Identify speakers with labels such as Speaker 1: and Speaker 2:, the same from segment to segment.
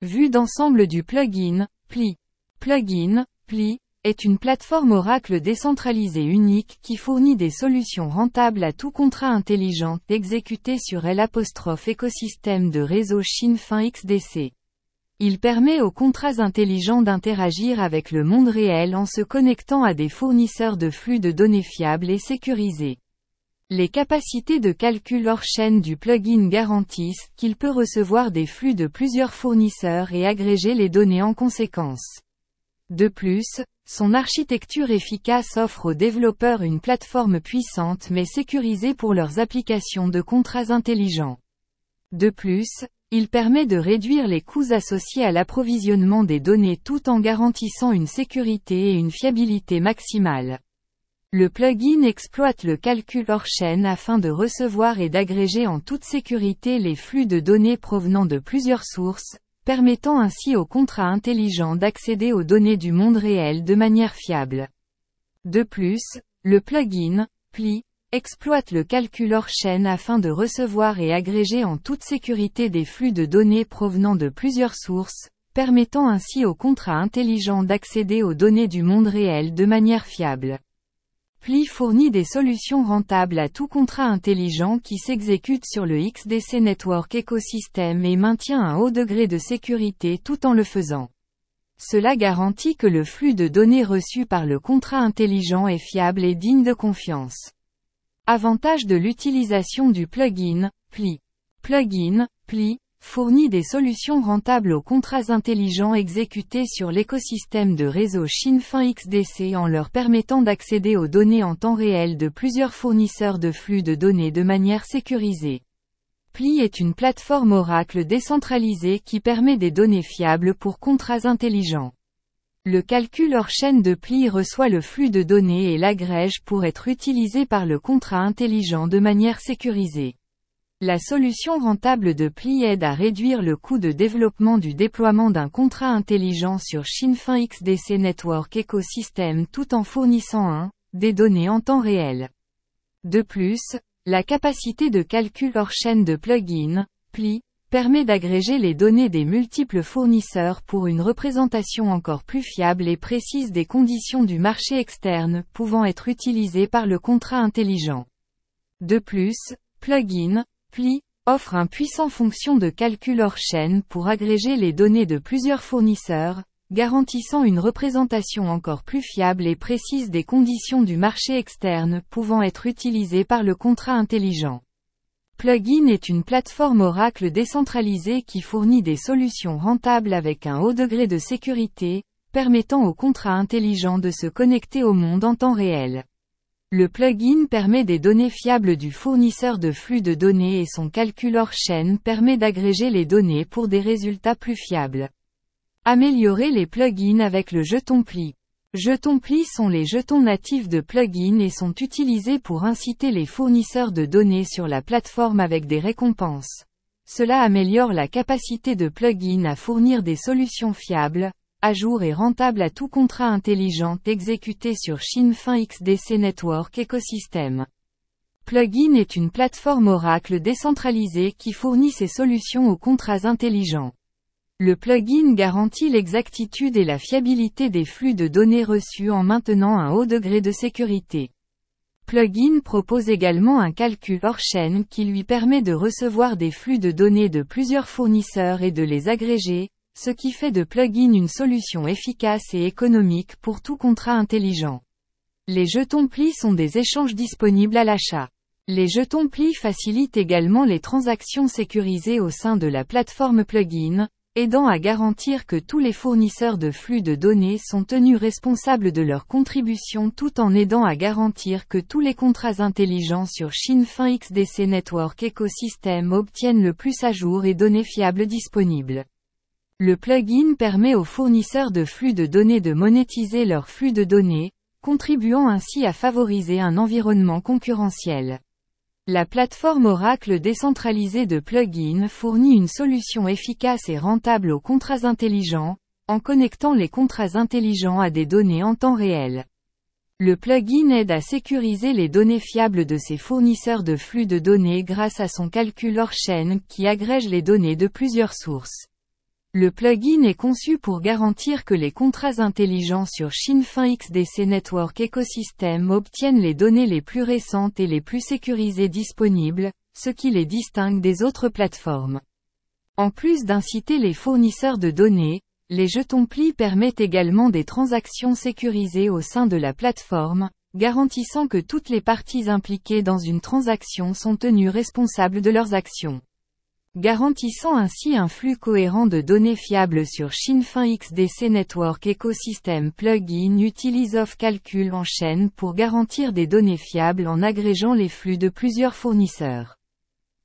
Speaker 1: Vue d'ensemble du plugin, Pli. Plugin, Pli, est une plateforme Oracle décentralisée unique qui fournit des solutions rentables à tout contrat intelligent exécuté sur l'apostrophe écosystème de réseau Shinfin XDC. Il permet aux contrats intelligents d'interagir avec le monde réel en se connectant à des fournisseurs de flux de données fiables et sécurisés. Les capacités de calcul hors chaîne du plugin garantissent qu'il peut recevoir des flux de plusieurs fournisseurs et agréger les données en conséquence. De plus, son architecture efficace offre aux développeurs une plateforme puissante mais sécurisée pour leurs applications de contrats intelligents. De plus, il permet de réduire les coûts associés à l'approvisionnement des données tout en garantissant une sécurité et une fiabilité maximale. Le plugin exploite le calcul hors chaîne afin de recevoir et d'agréger en toute sécurité les flux de données provenant de plusieurs sources, permettant ainsi aux contrats intelligents d'accéder aux données du monde réel de manière fiable. De plus, le plugin, Pli, exploite le calcul hors chaîne afin de recevoir et agréger en toute sécurité des flux de données provenant de plusieurs sources, permettant ainsi aux contrats intelligents d'accéder aux données du monde réel de manière fiable. Pli fournit des solutions rentables à tout contrat intelligent qui s'exécute sur le XDC Network Ecosystem et maintient un haut degré de sécurité tout en le faisant. Cela garantit que le flux de données reçues par le contrat intelligent est fiable et digne de confiance. Avantage de l'utilisation du plugin, Pli. Plugin, Pli, fournit des solutions rentables aux contrats intelligents exécutés sur l'écosystème de réseau Shinfin XDC en leur permettant d'accéder aux données en temps réel de plusieurs fournisseurs de flux de données de manière sécurisée. Pli est une plateforme Oracle décentralisée qui permet des données fiables pour contrats intelligents. Le calcul hors chaîne de Pli reçoit le flux de données et l'agrège pour être utilisé par le contrat intelligent de manière sécurisée. La solution rentable de Pli aide à réduire le coût de développement du déploiement d'un contrat intelligent sur Shinfin XDC Network Ecosystem tout en fournissant un, des données en temps réel. De plus, la capacité de calcul hors chaîne de plugin, Pli, permet d'agréger les données des multiples fournisseurs pour une représentation encore plus fiable et précise des conditions du marché externe pouvant être utilisées par le contrat intelligent. De plus, plugin, Pli, offre un puissant fonction de calcul hors chaîne pour agréger les données de plusieurs fournisseurs, garantissant une représentation encore plus fiable et précise des conditions du marché externe pouvant être utilisées par le contrat intelligent. Plugin est une plateforme Oracle décentralisée qui fournit des solutions rentables avec un haut degré de sécurité, permettant aux contrats intelligents de se connecter au monde en temps réel. Le plugin permet des données fiables du fournisseur de flux de données et son calcul hors chaîne permet d'agréger les données pour des résultats plus fiables. Améliorer les plugins avec le jeton pli. Jetons pli sont les jetons natifs de plugins et sont utilisés pour inciter les fournisseurs de données sur la plateforme avec des récompenses. Cela améliore la capacité de plugins à fournir des solutions fiables, à jour et rentable à tout contrat intelligent exécuté sur Shinfin XDC Network Ecosystem. Plugin est une plateforme Oracle décentralisée qui fournit ses solutions aux contrats intelligents. Le plugin garantit l'exactitude et la fiabilité des flux de données reçus en maintenant un haut degré de sécurité. Plugin propose également un calcul hors chaîne qui lui permet de recevoir des flux de données de plusieurs fournisseurs et de les agréger, ce qui fait de plugin une solution efficace et économique pour tout contrat intelligent. Les jetons pli sont des échanges disponibles à l'achat. Les jetons pli facilitent également les transactions sécurisées au sein de la plateforme plugin, aidant à garantir que tous les fournisseurs de flux de données sont tenus responsables de leur contribution tout en aidant à garantir que tous les contrats intelligents sur Shinfin XDC Network Ecosystem obtiennent le plus à jour et données fiables disponibles. Le plugin permet aux fournisseurs de flux de données de monétiser leur flux de données, contribuant ainsi à favoriser un environnement concurrentiel. La plateforme Oracle décentralisée de plugins fournit une solution efficace et rentable aux contrats intelligents, en connectant les contrats intelligents à des données en temps réel. Le plugin aide à sécuriser les données fiables de ses fournisseurs de flux de données grâce à son calcul hors chaîne qui agrège les données de plusieurs sources. Le plugin est conçu pour garantir que les contrats intelligents sur Shinfin XDC Network Ecosystem obtiennent les données les plus récentes et les plus sécurisées disponibles, ce qui les distingue des autres plateformes. En plus d'inciter les fournisseurs de données, les jetons pli permettent également des transactions sécurisées au sein de la plateforme, garantissant que toutes les parties impliquées dans une transaction sont tenues responsables de leurs actions. Garantissant ainsi un flux cohérent de données fiables sur Shinfin XDC Network Ecosystem Plugin utilise Off Calcul en chaîne pour garantir des données fiables en agrégeant les flux de plusieurs fournisseurs.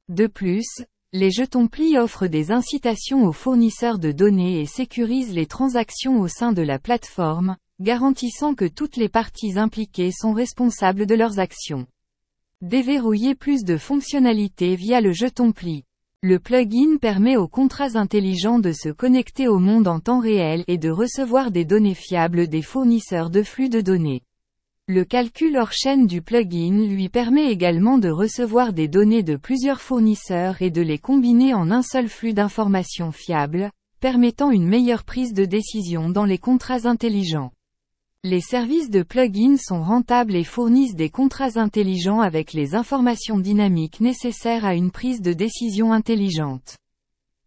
Speaker 1: De plus, les jetons pli offrent des incitations aux fournisseurs de données et sécurisent les transactions au sein de la plateforme, garantissant que toutes les parties impliquées sont responsables de leurs actions. Déverrouiller plus de fonctionnalités via le jeton pli. Le plugin permet aux contrats intelligents de se connecter au monde en temps réel et de recevoir des données fiables des fournisseurs de flux de données. Le calcul hors chaîne du plugin lui permet également de recevoir des données de plusieurs fournisseurs et de les combiner en un seul flux d'informations fiables, permettant une meilleure prise de décision dans les contrats intelligents. Les services de plugin sont rentables et fournissent des contrats intelligents avec les informations dynamiques nécessaires à une prise de décision intelligente.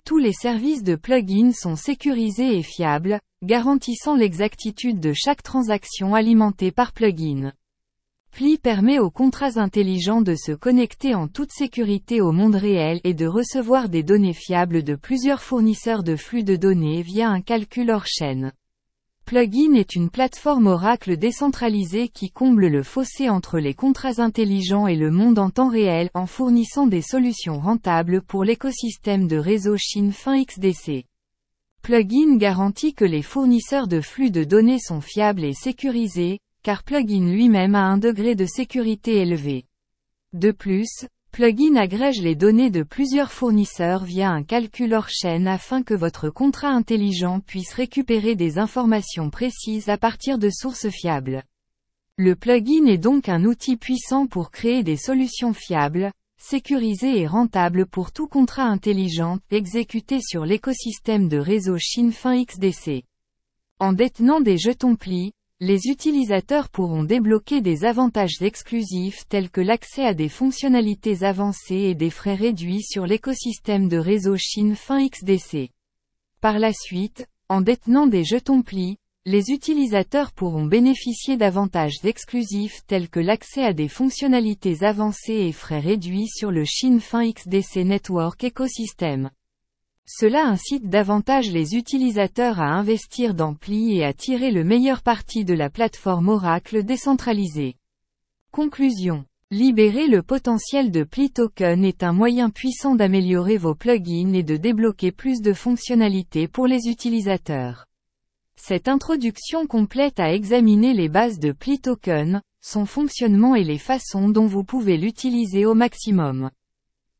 Speaker 1: Tous les services de plugin sont sécurisés et fiables, garantissant l'exactitude de chaque transaction alimentée par plugin. Pli permet aux contrats intelligents de se connecter en toute sécurité au monde réel et de recevoir des données fiables de plusieurs fournisseurs de flux de données via un calcul hors chaîne. Plugin est une plateforme Oracle décentralisée qui comble le fossé entre les contrats intelligents et le monde en temps réel en fournissant des solutions rentables pour l'écosystème de réseau Chine fin XDC. Plugin garantit que les fournisseurs de flux de données sont fiables et sécurisés, car Plugin lui-même a un degré de sécurité élevé. De plus, Plugin agrège les données de plusieurs fournisseurs via un calcul hors chaîne afin que votre contrat intelligent puisse récupérer des informations précises à partir de sources fiables. Le plugin est donc un outil puissant pour créer des solutions fiables, sécurisé et rentable pour tout contrat intelligent exécuté sur l'écosystème de réseau Shinfin XDC. En détenant des jetons pli, les utilisateurs pourront débloquer des avantages exclusifs tels que l'accès à des fonctionnalités avancées et des frais réduits sur l'écosystème de réseau Shinfin XDC. Par la suite, en détenant des jetons pli, les utilisateurs pourront bénéficier d'avantages exclusifs tels que l'accès à des fonctionnalités avancées et frais réduits sur le Shinfin XDC Network Ecosystem. Cela incite davantage les utilisateurs à investir dans Pli et à tirer le meilleur parti de la plateforme Oracle décentralisée. Conclusion. Libérer le potentiel de Pli Token est un moyen puissant d'améliorer vos plugins et de débloquer plus de fonctionnalités pour les utilisateurs. Cette introduction complète a examiné les bases de Pli Token, son fonctionnement et les façons dont vous pouvez l'utiliser au maximum.